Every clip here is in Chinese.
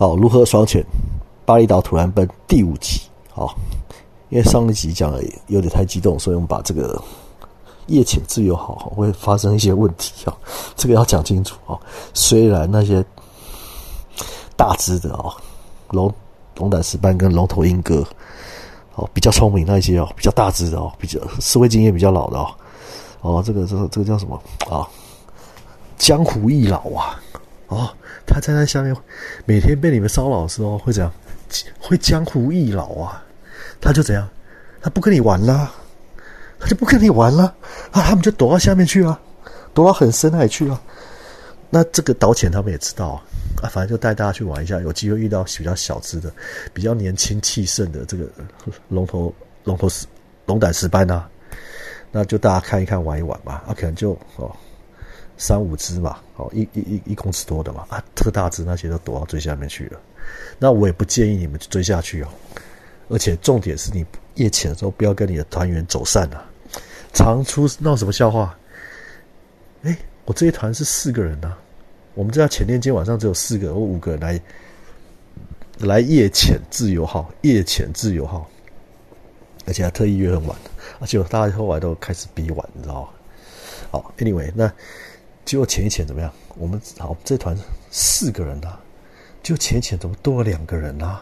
哦，如何双潜巴厘岛土然奔第五集。好，因为上一集讲的有点太激动，所以我们把这个夜潜自由好会发生一些问题啊，这个要讲清楚啊。虽然那些大只的啊，龙龙胆石斑跟龙头鹰哥，哦，比较聪明那一些哦，比较大只的哦，比较社会经验比较老的哦，哦，这个这个这个叫什么啊？江湖易老啊！哦，他站在下面，每天被你们骚扰的时候会怎样？会江湖易老啊！他就怎样？他不跟你玩了，他就不跟你玩了啊！他们就躲到下面去啊，躲到很深海去啊。那这个导潜他们也知道啊，反正就带大家去玩一下，有机会遇到比较小只的、比较年轻气盛的这个龙头龙头石龙胆石斑呐，那就大家看一看玩一玩吧。啊，可能就哦。三五只嘛，哦，一一一一公尺多的嘛，啊，特大只那些都躲到最下面去了。那我也不建议你们追下去哦。而且重点是你夜潜的时候不要跟你的团员走散啊。常出闹什么笑话？哎，我这一团是四个人啊，我们这潜练今天晚上只有四个或五个人来来夜潜自由号，夜潜自由号，而且还特意约很晚，而且大家后来都开始比晚，你知道吗？好，Anyway，那。结果潜一潜怎么样？我们好这团四个人呐，就潜一潜怎么多了两个人呐？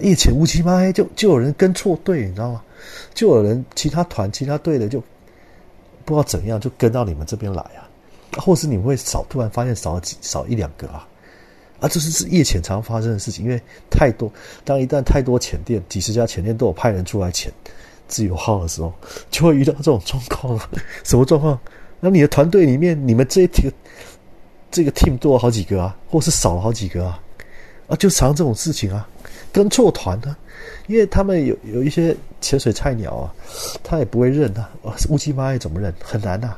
夜潜乌漆嘛黑，就就有人跟错队，你知道吗？就有人其他团其他队的就不知道怎样就跟到你们这边来啊，或是你们会少突然发现少几少一两个啊？啊，这是是夜潜常发生的事情，因为太多，当一旦太多潜店几十家潜店都有派人出来潜自由号的时候，就会遇到这种状况？什么状况？那你的团队里面，你们这一个这个 team 多了好几个啊，或是少了好几个啊，啊，就常这种事情啊，跟错团呢，因为他们有有一些潜水菜鸟啊，他也不会认啊，乌鸡妈也怎么认？很难呐，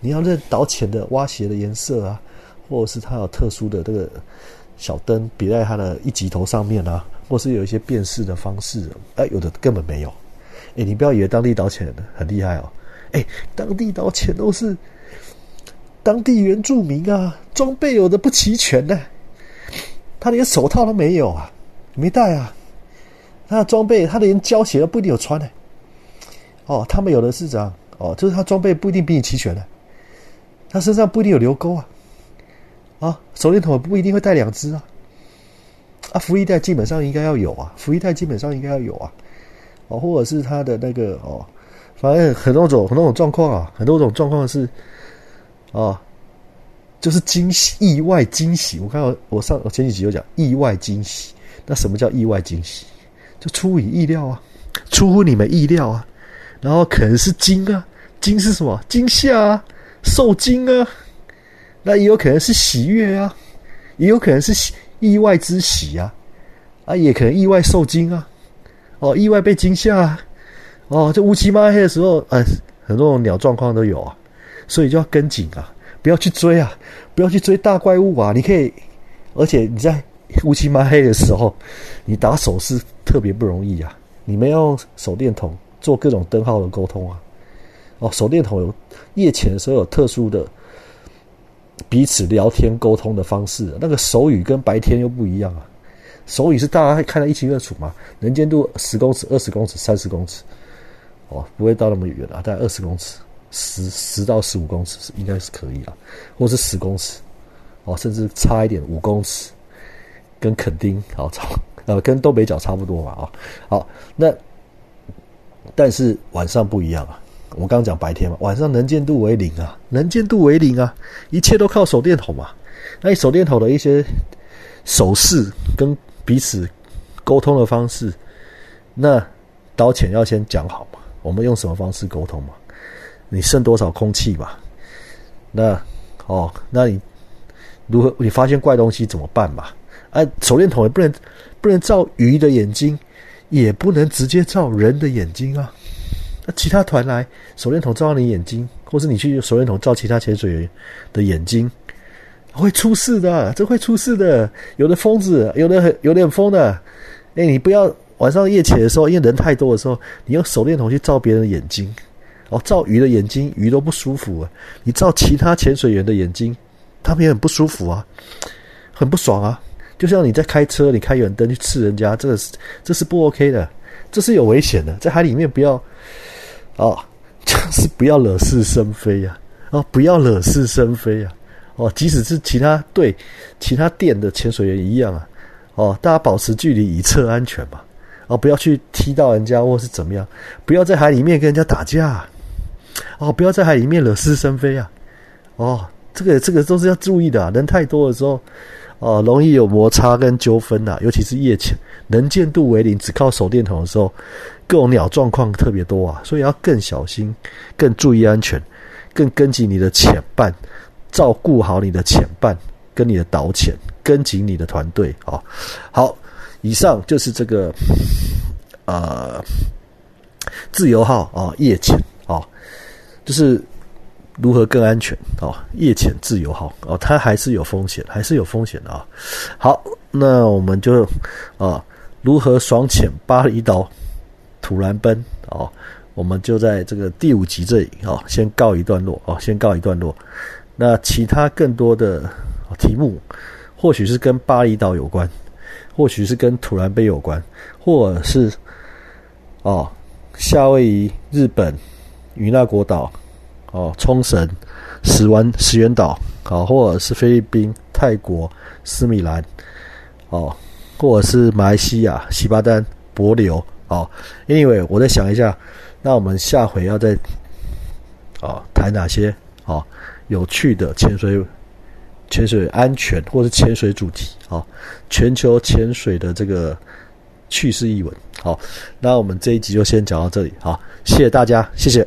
你要认导潜的蛙鞋的颜色啊，或者是它有特殊的这个小灯别在它的一级头上面啊，或是有一些辨识的方式，哎，有的根本没有，哎，你不要以为当地导潜很厉害哦。哎，当地导全都是当地原住民啊，装备有的不齐全呢，他连手套都没有啊，没带啊，他的装备他连胶鞋都不一定有穿呢。哦，他们有的是这样，哦，就是他装备不一定比你齐全的，他身上不一定有留钩啊，啊，手电筒不一定会带两只啊，啊，福衣袋基本上应该要有啊，福衣袋基本上应该要有啊，哦，或者是他的那个哦。反正很多种很多种状况啊，很多种状况是啊，就是惊喜、意外惊喜。我看到我上前几集有讲意外惊喜，那什么叫意外惊喜？就出乎意料啊，出乎你们意料啊。然后可能是惊啊，惊是什么？惊吓啊，受惊啊。那也有可能是喜悦啊，也有可能是意外之喜啊，啊，也可能意外受惊啊，哦，意外被惊吓。啊。哦，这乌漆嘛黑的时候，呃，很多种鸟状况都有啊，所以就要跟紧啊，不要去追啊，不要去追大怪物啊。你可以，而且你在乌漆嘛黑的时候，你打手势特别不容易啊。你们要用手电筒做各种灯号的沟通啊。哦，手电筒有夜潜的时候有特殊的彼此聊天沟通的方式，那个手语跟白天又不一样啊。手语是大家看得一清二楚嘛，能见度十公尺、二十公尺、三十公尺。哦，不会到那么远啊，大概二十公尺，十十到十五公尺是应该是可以了，或是十公尺，哦，甚至差一点五公尺，跟垦丁好差，呃，跟东北角差不多嘛啊，好，那但是晚上不一样啊，我刚刚讲白天嘛，晚上能见度为零啊，能见度为零啊，一切都靠手电筒嘛，那你手电筒的一些手势跟彼此沟通的方式，那刀前要先讲好嘛。我们用什么方式沟通嘛？你剩多少空气吧？那哦，那你如何？你发现怪东西怎么办嘛？啊，手电筒也不能不能照鱼的眼睛，也不能直接照人的眼睛啊。那其他团来，手电筒照你眼睛，或是你去手电筒照其他潜水员的眼睛，会出事的，这会出事的。有的疯子，有的很有点疯的。哎，你不要。晚上夜潜的时候，因为人太多的时候，你用手电筒去照别人的眼睛，哦，照鱼的眼睛，鱼都不舒服啊。你照其他潜水员的眼睛，他们也很不舒服啊，很不爽啊。就像你在开车，你开远灯去刺人家，这个是这是不 OK 的，这是有危险的，在海里面不要哦，就是不要惹是生非呀，哦，不要惹是生非呀，哦，即使是其他队、其他店的潜水员一样啊，哦，大家保持距离以测安全嘛，哦，不要去踢到人家或是怎么样，不要在海里面跟人家打架，哦，不要在海里面惹是生非啊，哦，这个这个都是要注意的，人太多的时候。哦，容易有摩擦跟纠纷呐，尤其是夜潜，能见度为零，只靠手电筒的时候，各种鸟状况特别多啊，所以要更小心，更注意安全，更跟紧你的潜伴，照顾好你的潜伴跟你的导潜，跟紧你的团队啊。好，以上就是这个呃自由号啊夜潜啊，就是。如何更安全哦？夜潜自由号哦，它还是有风险，还是有风险的啊。好，那我们就啊，如何爽潜巴厘岛土兰奔哦？我们就在这个第五集这里哦，先告一段落哦，先告一段落。那其他更多的题目，或许是跟巴厘岛有关，或许是跟土兰杯有关，或者是哦，夏威夷、日本、与那国岛。哦，冲绳、石湾、石原岛，好，或者是菲律宾、泰国、斯米兰，哦，或者是马来西亚、西巴丹、帛琉，哦，Anyway，我再想一下，那我们下回要再，哦，谈哪些哦有趣的潜水、潜水安全或是潜水主题，哦，全球潜水的这个趣事译文，好，那我们这一集就先讲到这里，好，谢谢大家，谢谢。